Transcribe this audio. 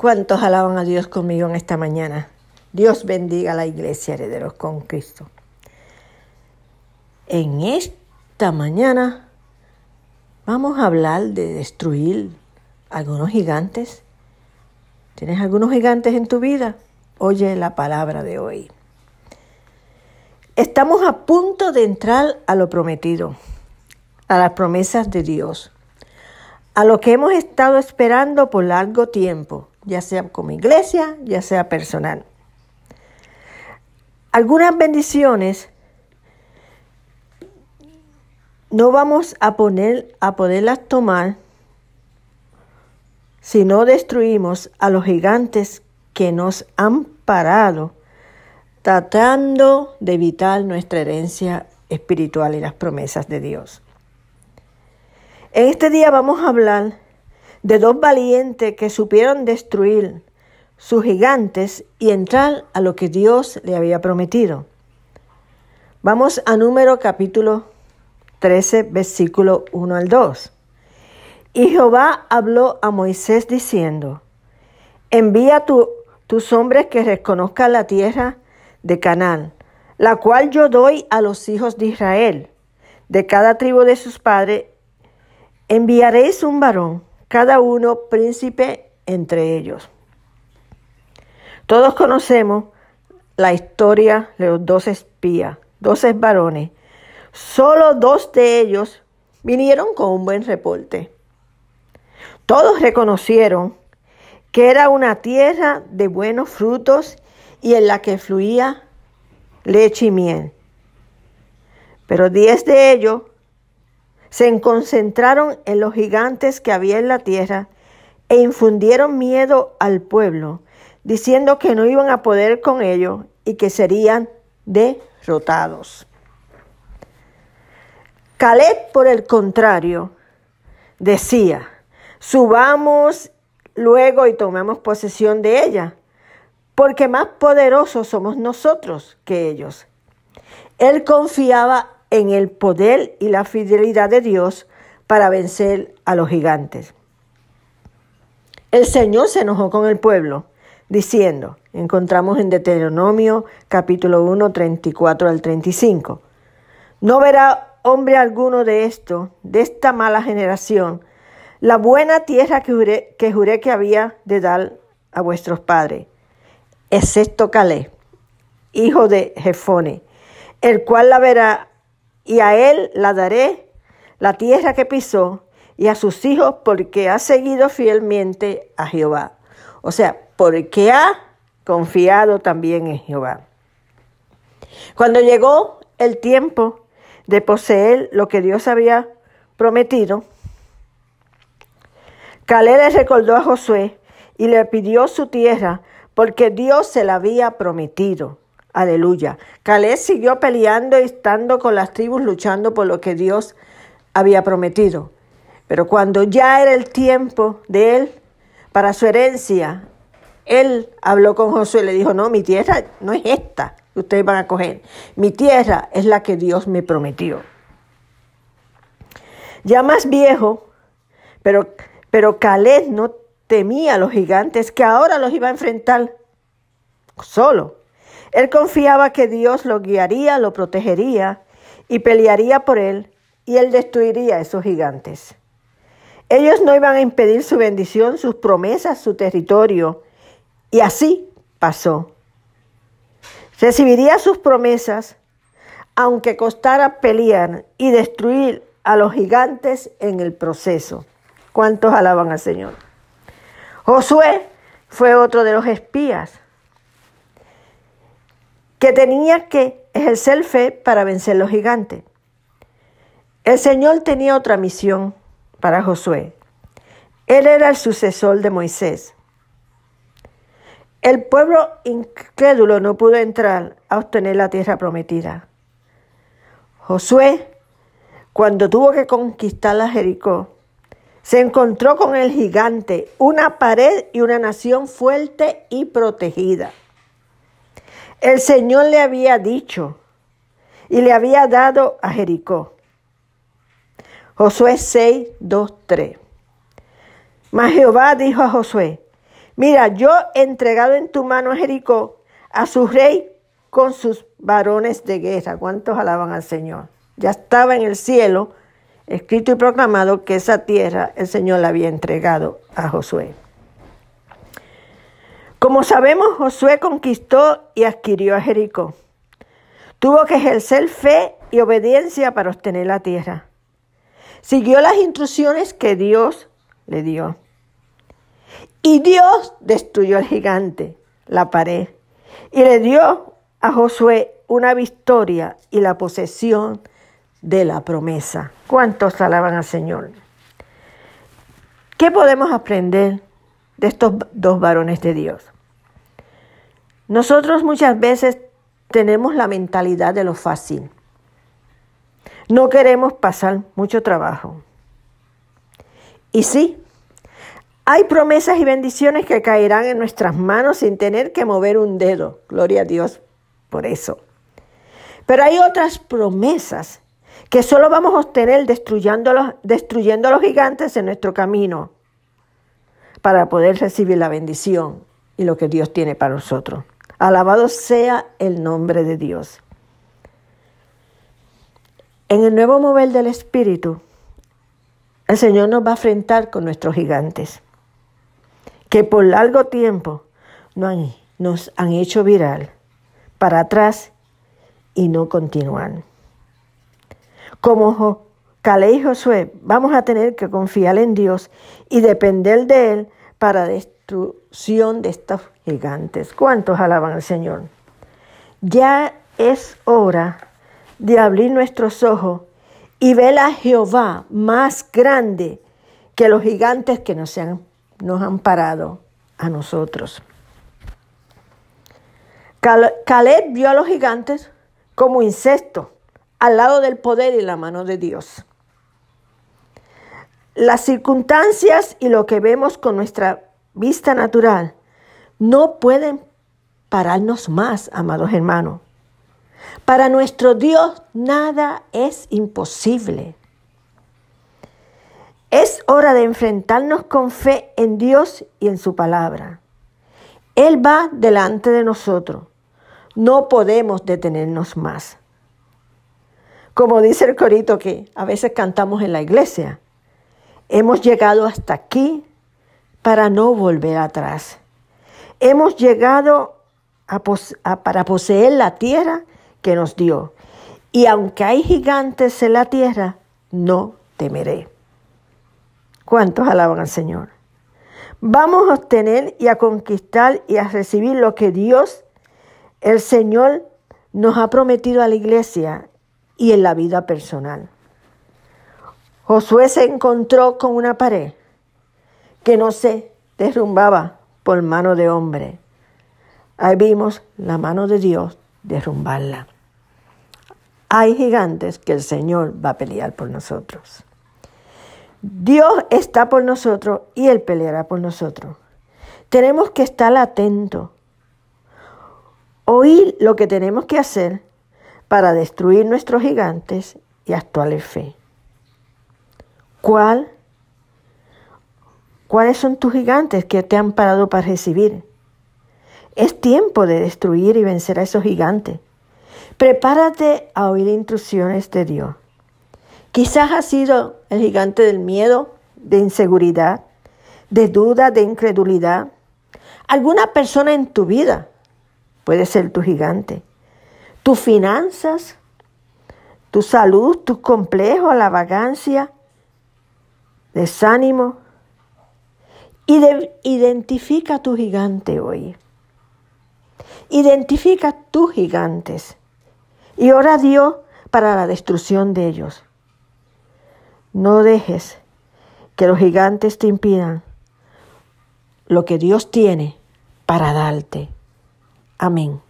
¿Cuántos alaban a Dios conmigo en esta mañana? Dios bendiga a la iglesia herederos con Cristo. En esta mañana vamos a hablar de destruir algunos gigantes. ¿Tienes algunos gigantes en tu vida? Oye la palabra de hoy. Estamos a punto de entrar a lo prometido, a las promesas de Dios, a lo que hemos estado esperando por largo tiempo ya sea como iglesia, ya sea personal. Algunas bendiciones no vamos a, poner, a poderlas tomar si no destruimos a los gigantes que nos han parado tratando de evitar nuestra herencia espiritual y las promesas de Dios. En este día vamos a hablar de dos valientes que supieron destruir sus gigantes y entrar a lo que Dios le había prometido. Vamos a número capítulo 13, versículo 1 al 2. Y Jehová habló a Moisés diciendo, envía tus hombres que reconozcan la tierra de Canaán, la cual yo doy a los hijos de Israel. De cada tribu de sus padres enviaréis un varón cada uno príncipe entre ellos. Todos conocemos la historia de los dos espías, dos varones. Solo dos de ellos vinieron con un buen reporte. Todos reconocieron que era una tierra de buenos frutos y en la que fluía leche y miel. Pero diez de ellos se concentraron en los gigantes que había en la tierra e infundieron miedo al pueblo, diciendo que no iban a poder con ellos y que serían derrotados. Caleb, por el contrario, decía, subamos luego y tomemos posesión de ella, porque más poderosos somos nosotros que ellos. Él confiaba en el poder y la fidelidad de Dios para vencer a los gigantes. El Señor se enojó con el pueblo, diciendo, encontramos en Deuteronomio capítulo 1, 34 al 35, no verá hombre alguno de esto, de esta mala generación, la buena tierra que juré que, juré que había de dar a vuestros padres, excepto Calé, hijo de Jefone, el cual la verá y a él la daré la tierra que pisó y a sus hijos porque ha seguido fielmente a Jehová. O sea, porque ha confiado también en Jehová. Cuando llegó el tiempo de poseer lo que Dios había prometido, Caleb le recordó a Josué y le pidió su tierra porque Dios se la había prometido. Aleluya. Caleb siguió peleando y estando con las tribus luchando por lo que Dios había prometido. Pero cuando ya era el tiempo de él para su herencia, él habló con Josué y le dijo, no, mi tierra no es esta que ustedes van a coger. Mi tierra es la que Dios me prometió. Ya más viejo, pero, pero Caleb no temía a los gigantes que ahora los iba a enfrentar solo. Él confiaba que Dios lo guiaría, lo protegería y pelearía por él y él destruiría a esos gigantes. Ellos no iban a impedir su bendición, sus promesas, su territorio. Y así pasó. Recibiría sus promesas, aunque costara pelear y destruir a los gigantes en el proceso. ¿Cuántos alaban al Señor? Josué fue otro de los espías que tenía que ejercer fe para vencer los gigantes. El Señor tenía otra misión para Josué. Él era el sucesor de Moisés. El pueblo incrédulo no pudo entrar a obtener la tierra prometida. Josué, cuando tuvo que conquistar la Jericó, se encontró con el gigante, una pared y una nación fuerte y protegida. El Señor le había dicho y le había dado a Jericó. Josué 6, 2, 3. Mas Jehová dijo a Josué, Mira, yo he entregado en tu mano a Jericó, a su rey con sus varones de guerra. ¿Cuántos alaban al Señor? Ya estaba en el cielo, escrito y proclamado que esa tierra el Señor la había entregado a Josué. Como sabemos, Josué conquistó y adquirió a Jericó. Tuvo que ejercer fe y obediencia para obtener la tierra. Siguió las instrucciones que Dios le dio. Y Dios destruyó al gigante, la pared, y le dio a Josué una victoria y la posesión de la promesa. ¿Cuántos alaban al Señor? ¿Qué podemos aprender de estos dos varones de Dios? Nosotros muchas veces tenemos la mentalidad de lo fácil. No queremos pasar mucho trabajo. Y sí, hay promesas y bendiciones que caerán en nuestras manos sin tener que mover un dedo. Gloria a Dios por eso. Pero hay otras promesas que solo vamos a obtener destruyendo los, destruyendo los gigantes en nuestro camino para poder recibir la bendición y lo que Dios tiene para nosotros. Alabado sea el nombre de Dios. En el nuevo mover del Espíritu, el Señor nos va a enfrentar con nuestros gigantes, que por largo tiempo nos han hecho viral para atrás y no continuar. Como Calé y Josué, vamos a tener que confiar en Dios y depender de Él para destrucción de estos gigantes. ¿Cuántos alaban al Señor? Ya es hora de abrir nuestros ojos y ver a Jehová más grande que los gigantes que nos han, nos han parado a nosotros. Caleb vio a los gigantes como insectos al lado del poder y la mano de Dios. Las circunstancias y lo que vemos con nuestra vista natural no pueden pararnos más, amados hermanos. Para nuestro Dios nada es imposible. Es hora de enfrentarnos con fe en Dios y en su palabra. Él va delante de nosotros. No podemos detenernos más. Como dice el corito que a veces cantamos en la iglesia, hemos llegado hasta aquí para no volver atrás. Hemos llegado para poseer la tierra que nos dio. Y aunque hay gigantes en la tierra, no temeré. ¿Cuántos alaban al Señor? Vamos a obtener y a conquistar y a recibir lo que Dios, el Señor, nos ha prometido a la iglesia y en la vida personal. Josué se encontró con una pared que no se derrumbaba por mano de hombre. Ahí vimos la mano de Dios derrumbarla. Hay gigantes que el Señor va a pelear por nosotros. Dios está por nosotros y Él peleará por nosotros. Tenemos que estar atentos, oír lo que tenemos que hacer para destruir nuestros gigantes y actuar en fe. ¿Cuál? ¿Cuáles son tus gigantes que te han parado para recibir? Es tiempo de destruir y vencer a esos gigantes. Prepárate a oír instrucciones de Dios. Quizás ha sido el gigante del miedo, de inseguridad, de duda, de incredulidad. Alguna persona en tu vida puede ser tu gigante. Tus finanzas, tu salud, tu complejo, la vagancia, desánimo. Identifica tu gigante hoy. Identifica tus gigantes y ora a Dios para la destrucción de ellos. No dejes que los gigantes te impidan lo que Dios tiene para darte. Amén.